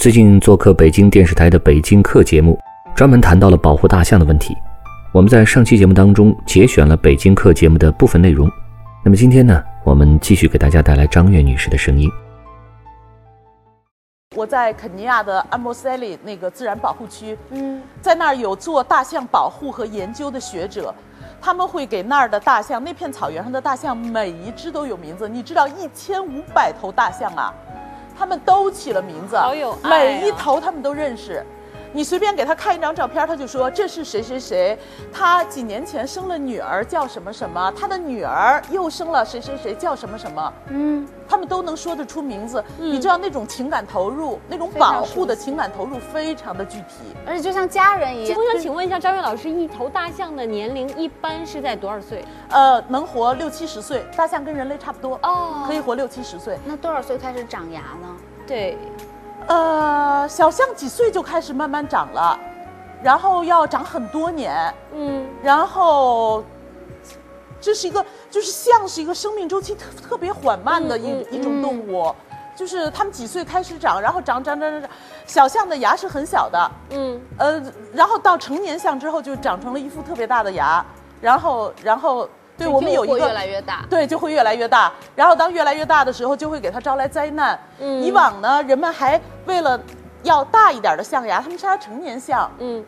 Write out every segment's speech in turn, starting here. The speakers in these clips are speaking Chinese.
最近做客北京电视台的《北京客》节目，专门谈到了保护大象的问题。我们在上期节目当中节选了《北京客》节目的部分内容。那么今天呢，我们继续给大家带来张悦女士的声音。我在肯尼亚的安莫塞利那个自然保护区，嗯，在那儿有做大象保护和研究的学者，他们会给那儿的大象，那片草原上的大象每一只都有名字。你知道一千五百头大象啊，他们都起了名字，好有爱啊每一头他们都认识。你随便给他看一张照片，他就说这是谁谁谁，他几年前生了女儿叫什么什么，他的女儿又生了谁谁谁叫什么什么，嗯，他们都能说得出名字。你知道那种情感投入，那种保护的情感投入非常的具体。而且就像家人一样我。想请问一下张悦老师，一头大象的年龄一般是在多少岁？呃，能活六七十岁，大象跟人类差不多哦可以活六七十岁。那多少岁开始长牙呢？对，呃，小象几岁就开始慢慢长了，然后要长很多年，嗯，然后这是一个，就是象是一个生命周期特特别缓慢的一、一种动物。就是它们几岁开始长，然后长长长长长，小象的牙是很小的，嗯，呃，然后到成年象之后就长成了一副特别大的牙，然后然后对我们有一个越来越大。对，就会越来越大。然后当越来越大的时候，就会给它招来灾难。嗯以往呢，人们还为了要大一点的象牙，他们杀成年象。嗯，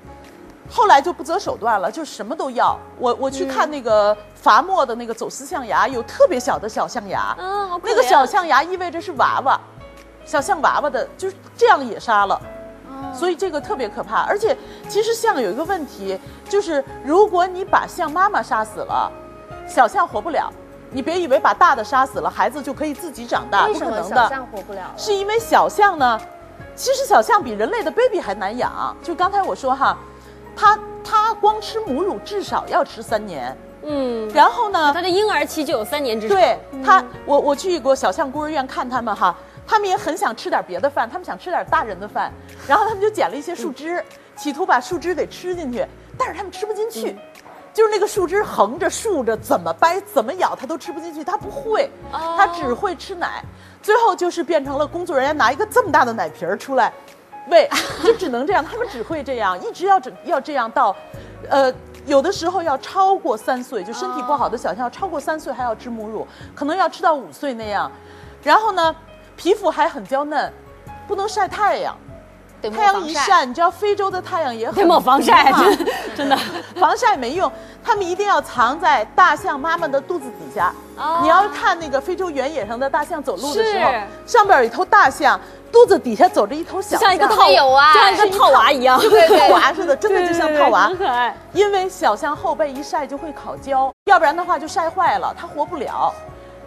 后来就不择手段了，就什么都要。我我去看那个伐木的那个走私象牙，有特别小的小象牙，嗯，那个小象牙意味着是娃娃，小象娃娃的，就是这样也杀了。所以这个特别可怕，而且其实象有一个问题，就是如果你把象妈妈杀死了，小象活不了。你别以为把大的杀死了，孩子就可以自己长大，不可能的。象活不了了？是因为小象呢，其实小象比人类的 baby 还难养。就刚才我说哈，它它光吃母乳至少要吃三年，嗯，然后呢，它的婴儿期就有三年之长。对它，我我去过小象孤儿院看他们哈，他们也很想吃点别的饭，他们想吃点大人的饭，然后他们就捡了一些树枝，企图把树枝给吃进去，但是他们吃不进去。就是那个树枝横着竖着，怎么掰怎么咬，它都吃不进去，它不会，哦它只会吃奶。最后就是变成了工作人员拿一个这么大的奶瓶儿出来喂，就只能这样，他们只会这样，一直要整要这样到，呃，有的时候要超过三岁，就身体不好的小象要超过三岁还要吃母乳，可能要吃到五岁那样。然后呢，皮肤还很娇嫩，不能晒太阳。得抹太阳一晒，你知道非洲的太阳也很得抹防晒哈真真的 防晒没用，他们一定要藏在大象妈妈的肚子底下。哦你要看那个非洲原野上的大象走路的时候，上边有一头大象，肚子底下走着一头小象像一个套有啊像一个套娃一样，就跟套娃似的，真的就像套娃很。可爱。因为小象后背一晒就会烤焦，要不然的话就晒坏了，它活不了。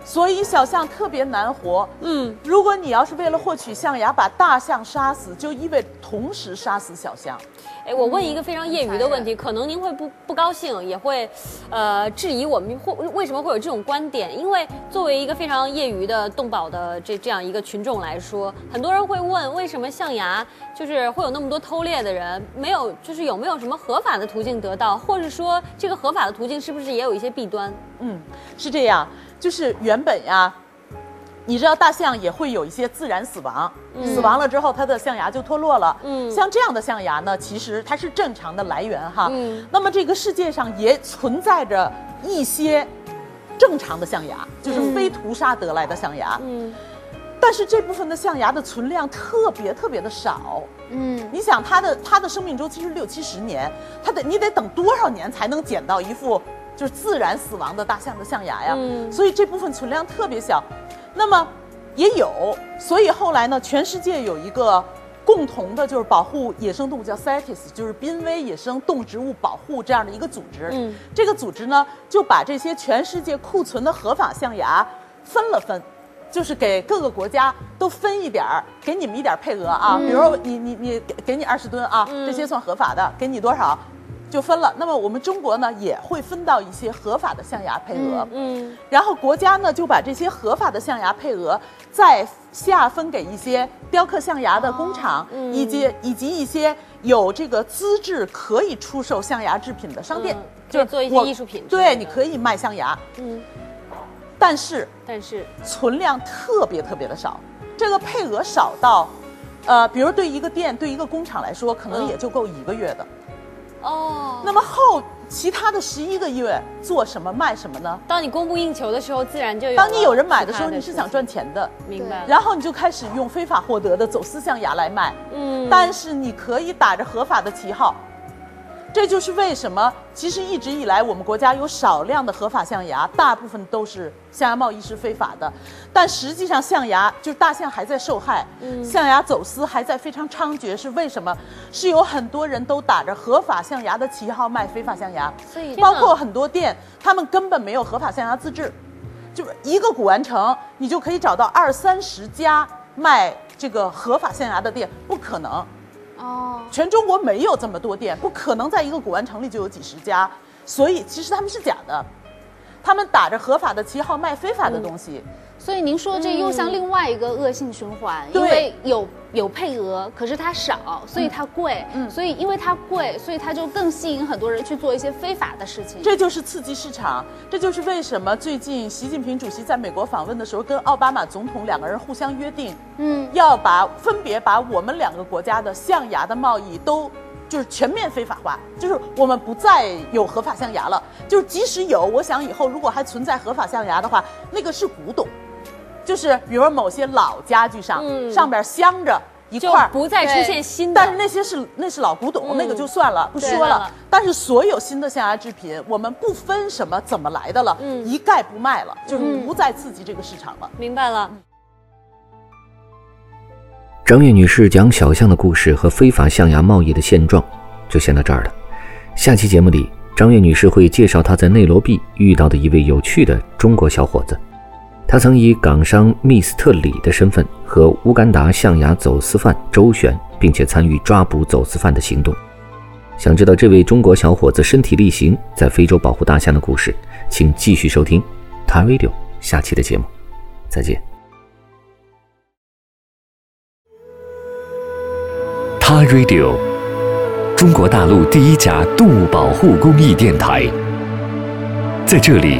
所以小象特别难活。嗯，如果你要是为了获取象牙把大象杀死，就意味着同时杀死小象。哎，我问一个非常业余的问题，可能您会不不高兴，也会，呃，质疑我们会为什么会有这种观点？因为作为一个非常业余的动保的这这样一个群众来说，很多人会问，为什么象牙就是会有那么多偷猎的人？没有，就是有没有什么合法的途径得到，或者说这个合法的途径是不是也有一些弊端？嗯，是这样，就是原本呀，你知道大象也会有一些自然死亡，死亡了之后它的象牙就脱落了。嗯像这样的象牙呢，其实它是正常的来源哈。嗯那么这个世界上也存在着一些正常的象牙，就是非屠杀得来的象牙。嗯，但是这部分的象牙的存量特别特别的少。嗯，你想它的它的生命周期是六七十年，它得你得等多少年才能捡到一副就是自然死亡的大象的象牙呀？嗯所以这部分存量特别小。那么也有，所以后来呢，全世界有一个共同的，就是保护野生动物叫 CITES，就是濒危野生动植物保护这样的一个组织。嗯这个组织呢，就把这些全世界库存的合法象牙分了分。就是给各个国家都分一点儿，给你们一点儿配额啊。比如说你你你给给你二十吨啊，这些算合法的，给你多少？就分了。那么我们中国呢，也会分到一些合法的象牙配额。嗯，然后国家呢就把这些合法的象牙配额再下分给一些雕刻象牙的工厂，嗯以及以及一些有这个资质可以出售象牙制品的商店，嗯就是做一些艺术品对，你可以卖象牙，嗯，但是但是存量特别特别的少，这个配额少到，呃，比如对一个店、对一个工厂来说，可能嗯也就够一个月的。哦，那么后其他的十一个月做什么卖什么呢？当你供不应求的时候，自然就有。当你有人买的时候，你是想赚，钱的，明白？然后你就开始用非法获得的走私象牙来卖。嗯，但是你可以打着合法的旗号，这就是为什么其实一直以来我们国家有少量的合法象牙，大部分都是象牙贸易是非法的，但实际上象牙就是大象还在受害，象牙走私还在非常猖獗，是为什么？是有很多人都打着合法象牙的旗号卖非法象牙，所以包括很多店，他们根本没有合法象牙资质，就是一个古玩城，你就可以找到二三十家卖这个合法象牙的店，不可能。哦，全中国没有这么多店，不可能在一个古玩城里就有几十家，所以其实他们是假的，他们打着合法的旗号卖非法的东西。所以您说这又像另外一个恶性循环，因为有有配额，可是它少，所以它贵，嗯所以因为它贵，所以它就更吸引很多人去做一些非法的事情。这就是刺激市场，这就是为什么最近习近平主席在美国访问的时候，跟奥巴马总统两个人互相约定，嗯，要把分别把我们两个国家的象牙的贸易都就是全面非法化，就是我们不再有合法象牙了。就是即使有，我想以后如果还存在合法象牙的话，那个是古董，就是比如说某些老家具上，嗯上边镶着一块儿。不再出现新的。但是那些是那是老古董，嗯那个就算了，不说了了。但是所有新的象牙制品，我们不分什么怎么来的了，嗯一概不卖了，就是嗯不再刺激这个市场了。明白了，张悦女士讲小象的故事和非法象牙贸易的现状，就先到这儿了。下期节目里，张悦女士会介绍她在内罗毕遇到的一位有趣的中国小伙子。他曾以港商密斯特里的身份和乌干达象牙走私犯周旋，并且参与抓捕走私犯的行动。想知道这位中国小伙子身体力行在非洲保护大象的故事，请继续收听《他 Radio》下期的节目。再见。他 Radio，中国大陆第一家动物保护公益电台。在这里，